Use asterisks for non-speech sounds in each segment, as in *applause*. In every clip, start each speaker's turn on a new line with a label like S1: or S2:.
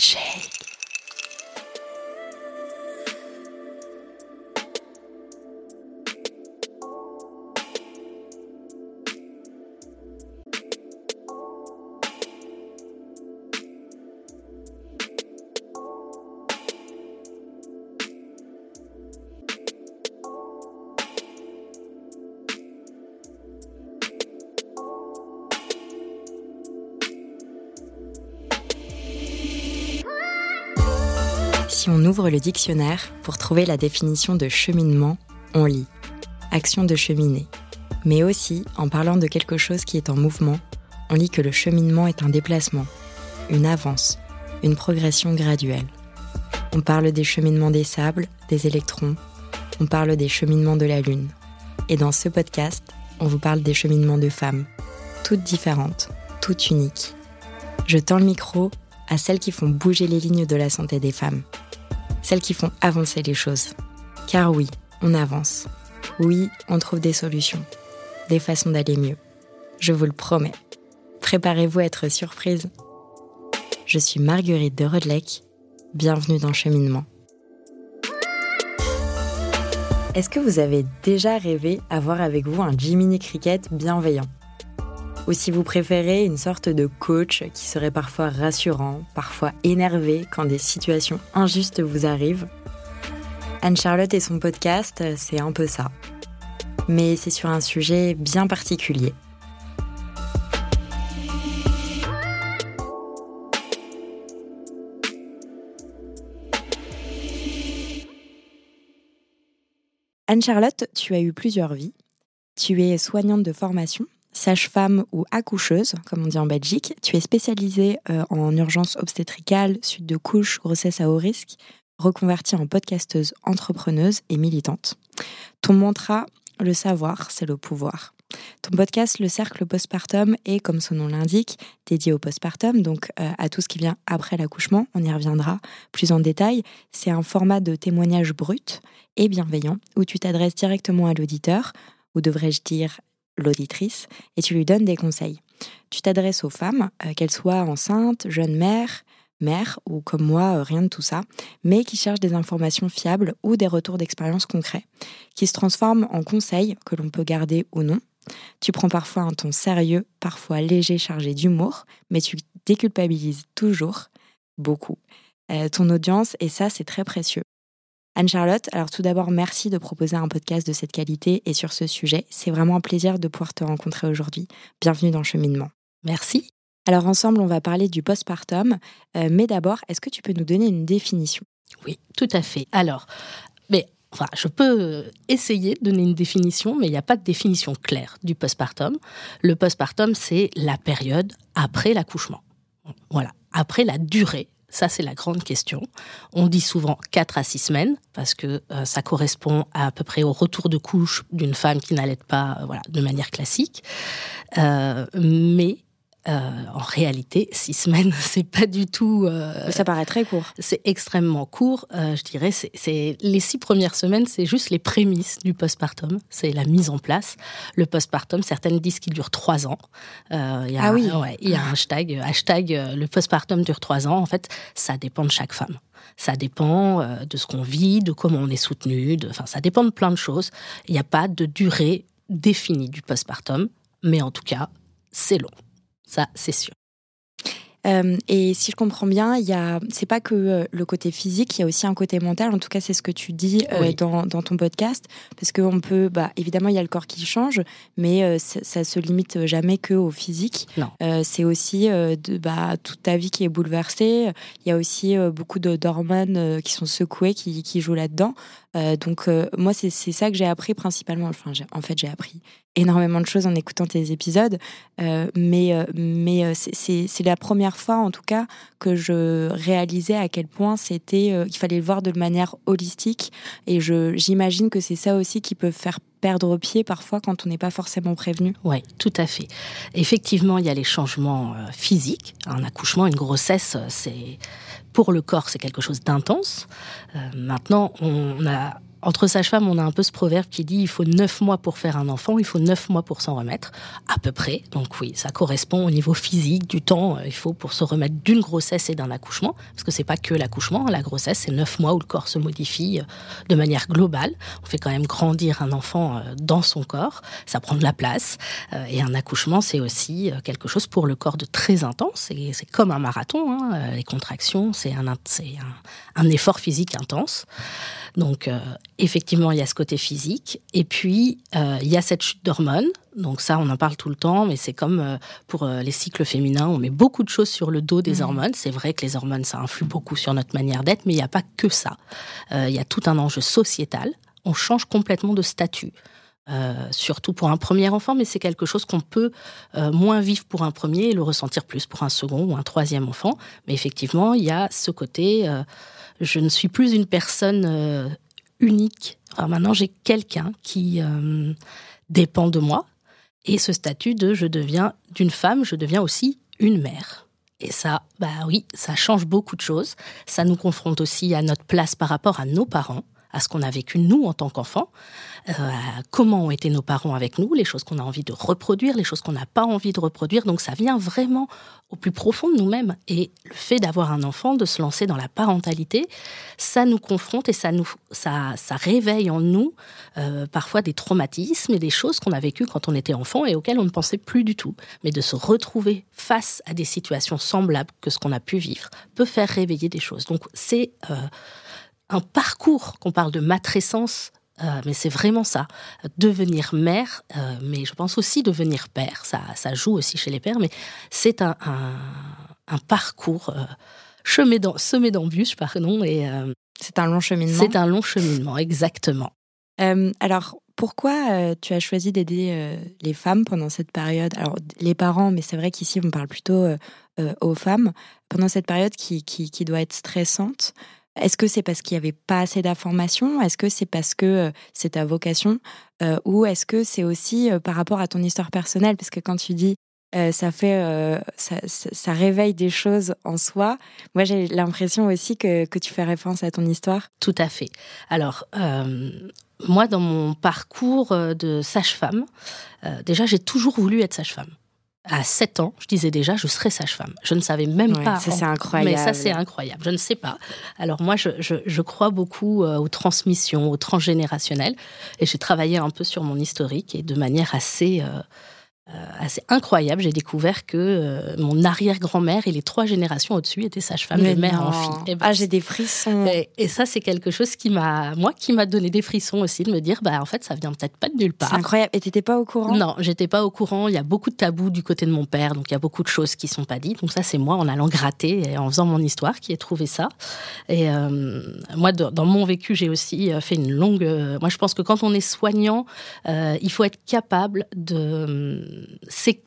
S1: shake. On ouvre le dictionnaire pour trouver la définition de cheminement, on lit action de cheminer. Mais aussi, en parlant de quelque chose qui est en mouvement, on lit que le cheminement est un déplacement, une avance, une progression graduelle. On parle des cheminements des sables, des électrons, on parle des cheminements de la Lune. Et dans ce podcast, on vous parle des cheminements de femmes, toutes différentes, toutes uniques. Je tends le micro à celles qui font bouger les lignes de la santé des femmes, celles qui font avancer les choses. Car oui, on avance. Oui, on trouve des solutions, des façons d'aller mieux. Je vous le promets. Préparez-vous à être surprise. Je suis Marguerite de Rodelec. Bienvenue dans Cheminement. Est-ce que vous avez déjà rêvé avoir avec vous un Jiminy Cricket bienveillant? Ou si vous préférez une sorte de coach qui serait parfois rassurant, parfois énervé quand des situations injustes vous arrivent Anne-Charlotte et son podcast, c'est un peu ça. Mais c'est sur un sujet bien particulier. Anne-Charlotte, tu as eu plusieurs vies. Tu es soignante de formation, sage-femme ou accoucheuse, comme on dit en Belgique. Tu es spécialisée euh, en urgence obstétricale, suite de couches, grossesse à haut risque, reconvertie en podcasteuse, entrepreneuse et militante. Ton mantra, le savoir, c'est le pouvoir. Ton podcast, Le Cercle Postpartum, est, comme son nom l'indique, dédié au postpartum, donc euh, à tout ce qui vient après l'accouchement. On y reviendra plus en détail. C'est un format de témoignage brut et bienveillant où tu t'adresses directement à l'auditeur, ou devrais-je dire l'auditrice, et tu lui donnes des conseils. Tu t'adresses aux femmes, euh, qu'elles soient enceintes, jeunes mères, mères ou comme moi, euh, rien de tout ça, mais qui cherchent des informations fiables ou des retours d'expérience concrets, qui se transforment en conseils que l'on peut garder ou non. Tu prends parfois un ton sérieux, parfois léger, chargé d'humour, mais tu déculpabilises toujours, beaucoup, euh, ton audience, et ça, c'est très précieux. Anne-Charlotte, alors tout d'abord, merci de proposer un podcast de cette qualité et sur ce sujet. C'est vraiment un plaisir de pouvoir te rencontrer aujourd'hui. Bienvenue dans le cheminement.
S2: Merci.
S1: Alors ensemble, on va parler du postpartum, euh, mais d'abord, est-ce que tu peux nous donner une définition?
S2: Oui, tout à fait. Alors, mais Enfin, je peux essayer de donner une définition, mais il n'y a pas de définition claire du postpartum. Le postpartum, c'est la période après l'accouchement. Voilà, après la durée. Ça, c'est la grande question. On dit souvent 4 à 6 semaines, parce que euh, ça correspond à, peu près au retour de couche d'une femme qui n'allait pas euh, voilà, de manière classique. Euh, mais euh, en réalité, six semaines, *laughs* c'est pas du tout. Euh,
S1: ça paraît très court.
S2: C'est extrêmement court. Euh, je dirais, c'est les six premières semaines, c'est juste les prémices du postpartum. C'est la mise en place. Le postpartum, certaines disent qu'il dure trois ans.
S1: Y a, ah oui.
S2: Ouais, il y a un hashtag, hashtag le postpartum dure trois ans. En fait, ça dépend de chaque femme. Ça dépend de ce qu'on vit, de comment on est soutenu. Enfin, ça dépend de plein de choses. Il n'y a pas de durée définie du postpartum, mais en tout cas, c'est long. Ça, c'est sûr.
S1: Euh, et si je comprends bien, il y a, c'est pas que euh, le côté physique, il y a aussi un côté mental. En tout cas, c'est ce que tu dis euh,
S2: Oui.
S1: dans, dans ton podcast, parce qu'on peut, bah, évidemment, il y a le corps qui change, mais ça, ça se limite jamais que au physique.
S2: Non.
S1: C'est aussi de, bah, toute ta vie qui est bouleversée. Il y a aussi beaucoup de d'hormones qui sont secouées, qui, qui jouent là-dedans. Euh, donc euh, moi, c'est ça que j'ai appris principalement. Enfin, en fait, j'ai appris énormément de choses en écoutant tes épisodes, euh, mais mais c'est- la première fois, en tout cas, que je réalisais à quel point c'était qu'il fallait le voir de manière holistique. Et j'imagine que c'est ça aussi qui peut faire perdre pied parfois quand on n'est pas forcément prévenu.
S2: Oui, tout à fait. Effectivement, il y a les changements physiques. Un accouchement, une grossesse, c'est pour le corps, c'est quelque chose d'intense. Euh, maintenant, on a entre sages-femmes, on a un peu ce proverbe qui dit il faut neuf mois pour faire un enfant, il faut neuf mois pour s'en remettre, à peu près. Donc oui, ça correspond au niveau physique du temps. Euh, il faut pour se remettre d'une grossesse et d'un accouchement, parce que c'est pas que l'accouchement. La grossesse, c'est neuf mois où le corps se modifie euh, de manière globale. On fait quand même grandir un enfant euh, dans son corps, ça prend de la place. Et un accouchement, c'est aussi quelque chose pour le corps de très intense. C'est comme un marathon. Hein. Les contractions, c'est un, un, effort physique intense. Donc, effectivement, il y a ce côté physique. Et puis, euh, il y a cette chute d'hormones. Donc ça, on en parle tout le temps, mais c'est comme euh, pour les cycles féminins, on met beaucoup de choses sur le dos des mmh. hormones. C'est vrai que les hormones, ça influe beaucoup sur notre manière d'être, mais il n'y a pas que ça. Il y a tout un enjeu sociétal. On change complètement de statut. surtout pour un premier enfant, mais c'est quelque chose qu'on peut moins vivre pour un premier et le ressentir plus pour un second ou un troisième enfant. Mais effectivement, il y a ce côté je ne suis plus une personne unique. maintenant, j'ai quelqu'un qui euh, dépend de moi. Et ce statut de je deviens d'une femme, je deviens aussi une mère. Et ça, bah oui, ça change beaucoup de choses. Ça nous confronte aussi à notre place par rapport à nos parents à ce qu'on a vécu nous en tant qu'enfants, euh, comment ont été nos parents avec nous, les choses qu'on a envie de reproduire, les choses qu'on n'a pas envie de reproduire. Donc ça vient vraiment au plus profond de nous-mêmes. Et le fait d'avoir un enfant, de se lancer dans la parentalité, ça nous confronte et ça nous, ça, ça réveille en nous euh, parfois des traumatismes et des choses qu'on a vécues quand on était enfant et auxquelles on ne pensait plus du tout. Mais de se retrouver face à des situations semblables que ce qu'on a pu vivre peut faire réveiller des choses. Donc c'est euh, un parcours, qu'on parle de matrescence, euh, mais c'est vraiment ça. Devenir mère, euh, mais je pense aussi devenir père. Ça, ça joue aussi chez les pères, mais c'est un, un, parcours euh, semé d'embûches, pardon. Et,
S1: c'est un long cheminement.
S2: C'est un long cheminement, exactement.
S1: alors, pourquoi tu as choisi d'aider les femmes pendant cette période? Alors, les parents, mais c'est vrai qu'ici, on parle plutôt aux femmes, pendant cette période qui, qui, qui doit être stressante. Est-ce que c'est parce qu'il n'y avait pas assez d'informations? Est-ce que c'est parce que euh, c'est ta vocation? Euh, Ou est-ce que c'est aussi euh, par rapport à ton histoire personnelle? Parce que quand tu dis ça fait, ça, réveille des choses en soi. Moi, j'ai l'impression aussi que, que, tu fais référence à ton histoire.
S2: Tout à fait. Alors, moi, dans mon parcours de sage-femme, déjà, j'ai toujours voulu être sage-femme à 7 ans, je disais déjà, je serais sage-femme. Je ne savais même pas.
S1: Ça, c'est incroyable.
S2: Mais ça, c'est incroyable. Je ne sais pas. Alors, moi, je, je, crois beaucoup euh, aux transmissions, aux transgénérationnels. Et j'ai travaillé un peu sur mon historique et de manière assez. Euh, assez incroyable. J'ai découvert que euh, mon arrière-grand-mère et les trois générations au-dessus étaient sages-femmes de mère en fille.
S1: Et ben, ah, j'ai des frissons.
S2: Et, ça, c'est quelque chose qui m'a, moi, qui m'a donné des frissons aussi de me dire, bah, en fait, ça vient peut-être pas de nulle part.
S1: C'est incroyable. Et t'étais pas au courant?
S2: Non, j'étais pas au courant. Il y a beaucoup de tabous du côté de mon père, donc il y a beaucoup de choses qui sont pas dites. Donc ça, c'est moi en allant gratter et en faisant mon histoire qui ai trouvé ça. Et euh, moi, dans mon vécu, j'ai aussi fait une longue. moi, je pense que quand on est soignant, il faut être capable de c'est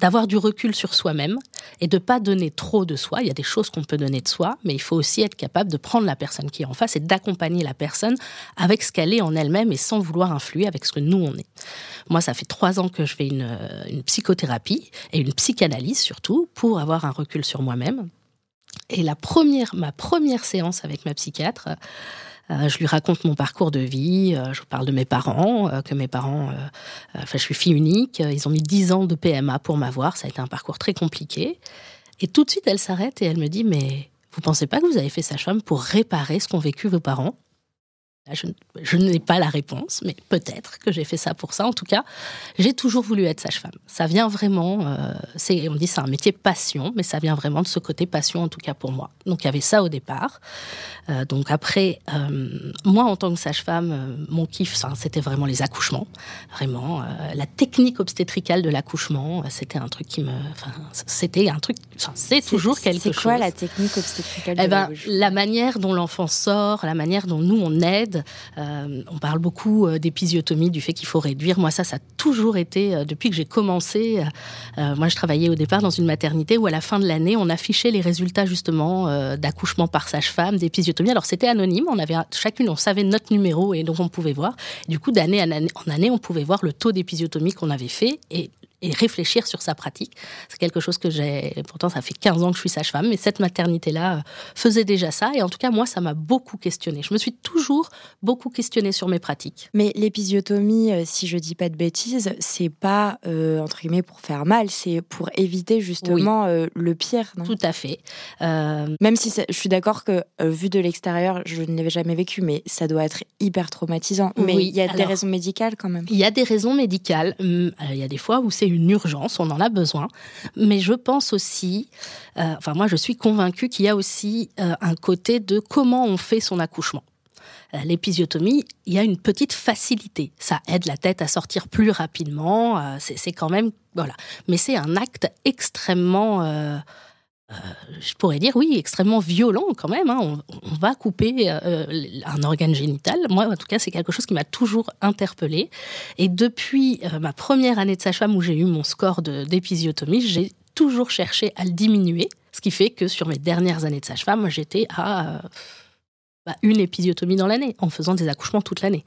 S2: d'avoir du recul sur soi-même et de pas donner trop de soi. Il y a des choses qu'on peut donner de soi, mais il faut aussi être capable de prendre la personne qui est en face et d'accompagner la personne avec ce qu'elle est en elle-même et sans vouloir influer avec ce que nous on est. Moi, ça fait trois ans que je fais une, une psychothérapie et une psychanalyse surtout pour avoir un recul sur moi-même. Et la première, ma première séance avec ma psychiatre, euh, je lui raconte mon parcours de vie, euh, je parle de mes parents, euh, que mes parents, enfin je suis fille unique, ils ont mis 10 ans de PMA pour m'avoir, ça a été un parcours très compliqué. Et tout de suite, elle s'arrête et elle me dit, mais vous pensez pas que vous avez fait sage-femme pour réparer ce qu'ont vécu vos parents? Je, n'ai pas la réponse, mais peut-être que j'ai fait ça pour ça. En tout cas, j'ai toujours voulu être sage-femme. Ça vient vraiment, euh, c'est, on dit c'est un métier passion, mais ça vient vraiment de ce côté passion, en tout cas pour moi. Donc il y avait ça au départ. Euh, donc après, euh, moi en tant que sage-femme, mon kiff, c'était vraiment les accouchements. Vraiment, la technique obstétricale de l'accouchement, c'était un truc qui me, enfin, c'était un truc, c'est toujours quelque chose.
S1: C'est quoi la technique obstétricale
S2: eh ben, La manière dont l'enfant sort, la manière dont nous on aide euh, on parle beaucoup euh, d'épisiotomie, du fait qu'il faut réduire. Moi, ça, ça a toujours été, euh, depuis que j'ai commencé, moi, je travaillais au départ dans une maternité où à la fin de l'année, on affichait les résultats justement d'accouchement par sage-femme, d'épisiotomie. Alors, c'était anonyme, on avait chacune, on savait notre numéro et donc on pouvait voir. du coup, d'année en année, on pouvait voir le taux d'épisiotomie qu'on avait fait et et réfléchir sur sa pratique. C'est quelque chose que j'ai, pourtant ça fait 15 ans que je suis sage-femme, mais cette maternité-là euh, faisait déjà ça. Et en tout cas, moi, ça m'a beaucoup questionné. Je me suis toujours beaucoup questionnée sur mes pratiques.
S1: Mais l'épisiotomie, euh, si je dis pas de bêtises, c'est pas, euh, entre guillemets, pour faire mal, c'est pour éviter justement le pire.
S2: Tout à fait.
S1: Même si je suis d'accord que, vu de l'extérieur, je ne l'avais jamais vécu, mais ça doit être hyper traumatisant. Mais il y a des raisons médicales quand même.
S2: Il y a des raisons médicales. Hum, il y a des fois où c'est une urgence, on en a besoin. Mais je pense aussi, euh, enfin moi je suis convaincue qu'il y a aussi euh, un côté de comment on fait son accouchement. Euh, l'épisiotomie, il y a une petite facilité. Ça aide la tête à sortir plus rapidement. c'est quand même voilà, mais c'est un acte extrêmement euh, je pourrais dire oui, extrêmement violent quand même. Hein. On, va couper euh, un organe génital. Moi, en tout cas, c'est quelque chose qui m'a toujours interpellée. Et depuis euh, ma première année de sage-femme où j'ai eu mon score d'épisiotomie, j'ai toujours cherché à le diminuer. Ce qui fait que sur mes dernières années de sage-femme, j'étais à bah, une épisiotomie dans l'année, en faisant des accouchements toute l'année.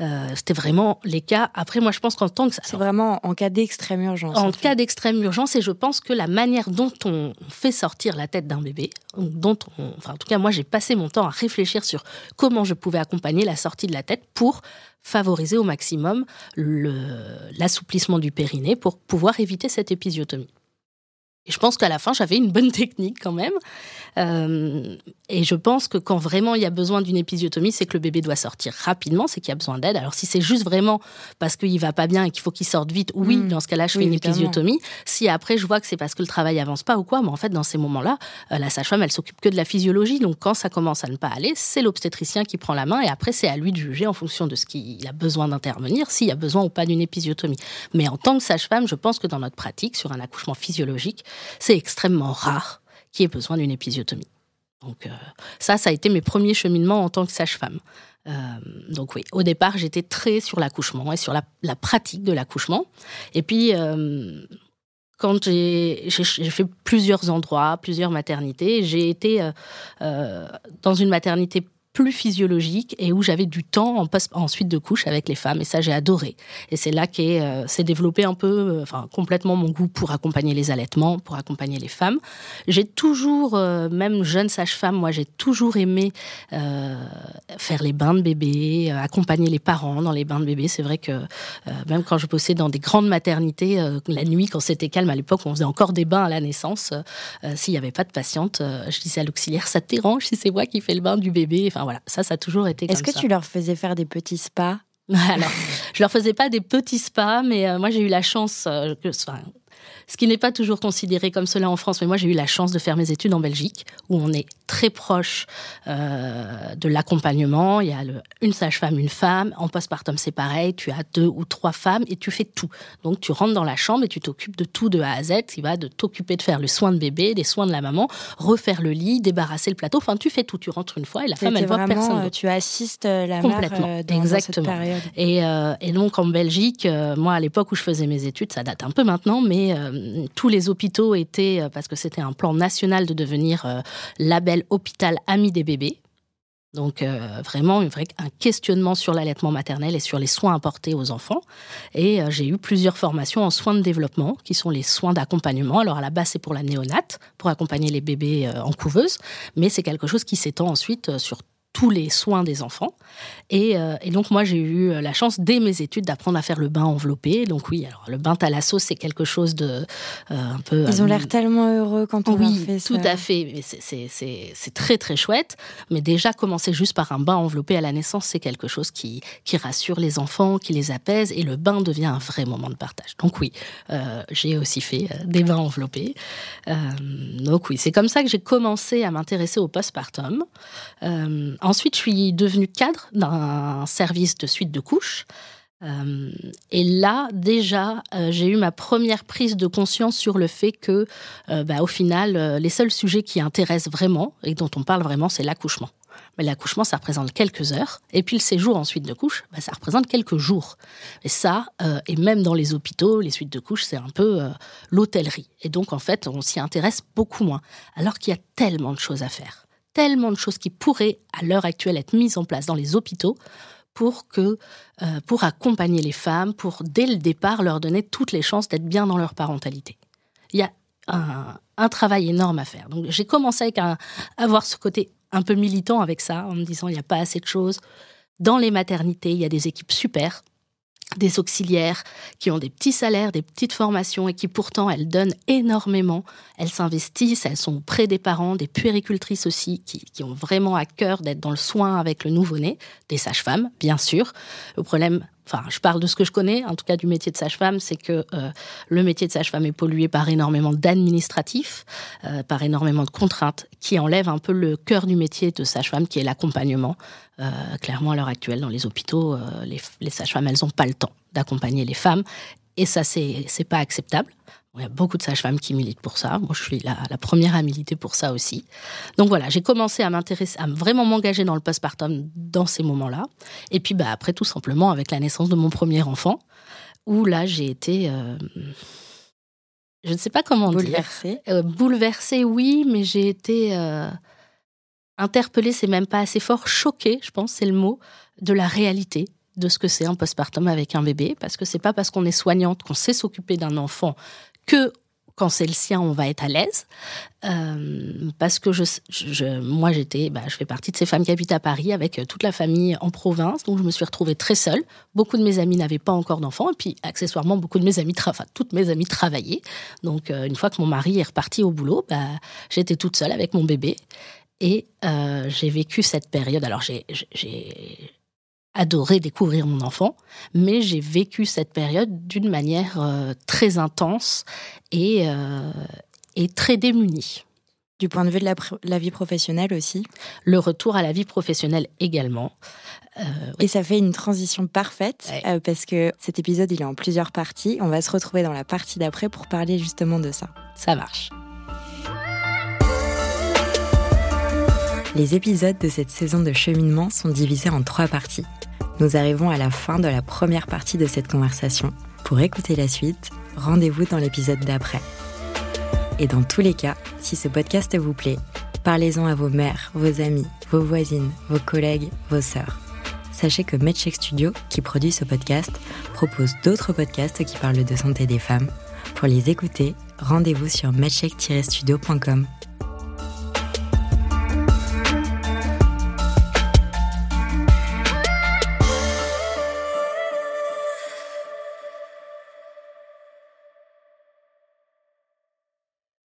S2: Euh, c'était vraiment les cas. Après, moi, je pense qu'en tant que
S1: c'est vraiment en cas d'extrême urgence.
S2: En, cas d'extrême urgence, et je pense que la manière dont on fait sortir la tête d'un bébé, dont on, enfin, en tout cas, moi, j'ai passé mon temps à réfléchir sur comment je pouvais accompagner la sortie de la tête pour favoriser au maximum l'assouplissement du périnée pour pouvoir éviter cette épisiotomie. Et je pense qu'à la fin, j'avais une bonne *laughs* technique quand même. Euh, et je pense que quand vraiment il y a besoin d'une épisiotomie, c'est que le bébé doit sortir rapidement, c'est qu'il y a besoin d'aide. Alors si c'est juste vraiment parce qu'il va pas bien et qu'il faut qu'il sorte vite, oui, hmm. dans ce cas-là, je fais une épisiotomie. Si après je vois que c'est parce que le travail avance pas ou quoi, mais en fait dans ces moments-là, euh, la sage-femme elle s'occupe que de la physiologie. Donc quand ça commence à ne pas aller, c'est l'obstétricien qui prend la main et après c'est à lui de juger en fonction de ce qu'il a besoin d'intervenir, s'il y a besoin ou pas d'une épisiotomie. Mais en tant que sage-femme, je pense que dans notre pratique sur un accouchement physiologique, c'est extrêmement rare qu'il ait besoin d'une épisiotomie. Donc euh, ça, ça a été mes premiers cheminements en tant que sage-femme. Euh, donc oui, au départ, j'étais très sur l'accouchement et sur la, pratique de l'accouchement. Et puis, euh, quand j'ai fait plusieurs endroits, plusieurs maternités, j'ai été dans une maternité plus physiologique et où j'avais du temps en, suite de couche avec les femmes. Et ça j'ai adoré. Et c'est là qu'est euh, s'est développé un peu euh, enfin complètement mon goût pour accompagner les allaitements pour accompagner les femmes. J'ai toujours euh, même jeune sage-femme moi j'ai toujours aimé faire les bains de bébé accompagner les parents dans les bains de bébé c'est vrai que même quand je bossais dans des grandes maternités la nuit quand c'était calme à l'époque on faisait encore des bains à la naissance. S'il n'y avait pas de patiente je disais à l'auxiliaire ça te dérange si c'est moi qui fais le bain du bébé? Enfin voilà, ça, ça a toujours été
S1: Est-ce que tu leur faisais faire des petits spas? *laughs*
S2: Alors, je leur faisais pas des petits spas, mais euh, moi j'ai eu la chance euh, que, enfin, ce qui n'est pas toujours considéré comme cela en France. Mais moi, j'ai eu la chance de faire mes études en Belgique, où on est très proche euh, de l'accompagnement. Il y a une sage-femme, une femme. En postpartum, c'est pareil. Tu as deux ou trois femmes et tu fais tout. Donc, tu rentres dans la chambre et tu t'occupes de tout de A à Z. Tu vas de t'occuper de faire le soin de bébé, des soins de la maman, refaire le lit, débarrasser le plateau. Enfin, tu fais tout. Tu rentres une fois et la femme, elle voit personne.
S1: Euh, tu assistes euh, la Complètement. mère dans, Exactement. cette période.
S2: Et, et, donc, en Belgique, moi, à l'époque où je faisais mes études, ça date un peu maintenant, mais tous les hôpitaux étaient, euh, parce que c'était un plan national de devenir euh, label hôpital ami des bébés. Donc euh, vraiment un questionnement sur l'allaitement maternel et sur les soins apportés aux enfants. Et j'ai eu plusieurs formations en soins de développement, qui sont les soins d'accompagnement. Alors à la base c'est pour la néonate, pour accompagner les bébés en couveuse, mais c'est quelque chose qui s'étend ensuite sur tous les soins des enfants. Euh, et, donc moi j'ai eu la chance dès mes études d'apprendre à faire le bain enveloppé. Donc oui, alors le bain thalasso c'est quelque chose de euh, un peu.
S1: Ils ont l'air tellement heureux quand on
S2: oui,
S1: fait
S2: ça. tout à fait. C'est très très chouette. Mais déjà commencer juste par un bain enveloppé à la naissance c'est quelque chose qui qui rassure les enfants, qui les apaise et le bain devient un vrai moment de partage. Donc oui, euh, j'ai aussi fait des bains enveloppés. donc oui, c'est comme ça que j'ai commencé à m'intéresser au postpartum. Ensuite, je suis devenue cadre d'un service de suite de couches. Euh, et là, déjà, euh, j'ai eu ma première prise de conscience sur le fait que, euh, bah, au final, les seuls sujets qui intéressent vraiment et dont on parle vraiment, c'est l'accouchement. Mais l'accouchement, ça représente quelques heures. Et puis le séjour ensuite de couche, bah, ça représente quelques jours. Et ça, et même dans les hôpitaux, les suites de couches, c'est un peu l'hôtellerie. Et donc, en fait, on s'y intéresse beaucoup moins. Alors qu'il y a tellement de choses à faire tellement de choses qui pourraient, à l'heure actuelle, être mises en place dans les hôpitaux pour que euh, pour accompagner les femmes, pour dès le départ leur donner toutes les chances d'être bien dans leur parentalité. Il y a un, travail énorme à faire. Donc j'ai commencé avec un, à avoir ce côté un peu militant avec ça, en me disant il n'y a pas assez de choses. Dans les maternités, il y a des équipes super des auxiliaires qui ont des petits salaires, des petites formations et qui pourtant elles donnent énormément. Elles s'investissent, elles sont près des parents, des puéricultrices aussi qui, qui ont vraiment à cœur d'être dans le soin avec le nouveau-né, des sages-femmes bien sûr. Le problème enfin, je parle de ce que je connais, en tout cas du métier de sage-femme, c'est que euh, le métier de sage-femme est pollué par énormément d'administratifs, euh, par énormément de contraintes, qui enlèvent un peu le cœur du métier de sage-femme, qui est l'accompagnement. Euh, clairement, à l'heure actuelle, dans les hôpitaux, les, les sages-femmes, elles n'ont pas le temps d'accompagner les femmes, et ça, c'est pas acceptable. Il y a beaucoup de sages-femmes qui militent pour ça. Moi, je suis la, première à militer pour ça aussi. Donc voilà, j'ai commencé à m'intéresser, à vraiment m'engager dans le postpartum dans ces moments-là. Et puis, bah, après, tout simplement, avec la naissance de mon premier enfant, où là, j'ai été. Euh, je ne sais pas comment
S1: bouleversée.
S2: dire. Euh, bouleversée, oui, mais j'ai été euh, interpellée, c'est même pas assez fort, choquée, je pense, c'est le mot, de la réalité de ce que c'est un postpartum avec un bébé, parce que c'est pas parce qu'on est soignante, qu'on sait s'occuper d'un enfant, que quand c'est le sien, on va être à l'aise. Euh, parce que je, moi, j'étais, bah, je fais partie de ces femmes qui habitent à Paris avec euh, toute la famille en province, donc je me suis retrouvée très seule. Beaucoup de mes amis n'avaient pas encore d'enfants, et puis accessoirement, beaucoup de mes amis, enfin, toutes mes amies travaillaient. Donc, euh, une fois que mon mari est reparti au boulot, bah, j'étais toute seule avec mon bébé. Et j'ai vécu cette période. Alors, j'ai adoré découvrir mon enfant, mais j'ai vécu cette période d'une manière euh, très intense et, euh, et très démunie.
S1: Du point de vue de la, vie professionnelle aussi?
S2: Le retour à la vie professionnelle également.
S1: Euh, et ça fait une transition parfaite parce que cet épisode il est en plusieurs parties. On va se retrouver dans la partie d'après pour parler justement de ça.
S2: Ça marche.
S1: Les épisodes de cette saison de cheminement sont divisés en trois parties. Nous arrivons à la fin de la première partie de cette conversation. Pour écouter la suite, rendez-vous dans l'épisode d'après. Et dans tous les cas, si ce podcast vous plaît, parlez-en à vos mères, vos amis, vos voisines, vos collègues, vos sœurs. Sachez que MedCheck Studio, qui produit ce podcast, propose d'autres podcasts qui parlent de santé des femmes. Pour les écouter, rendez-vous sur medcheck-studio.com.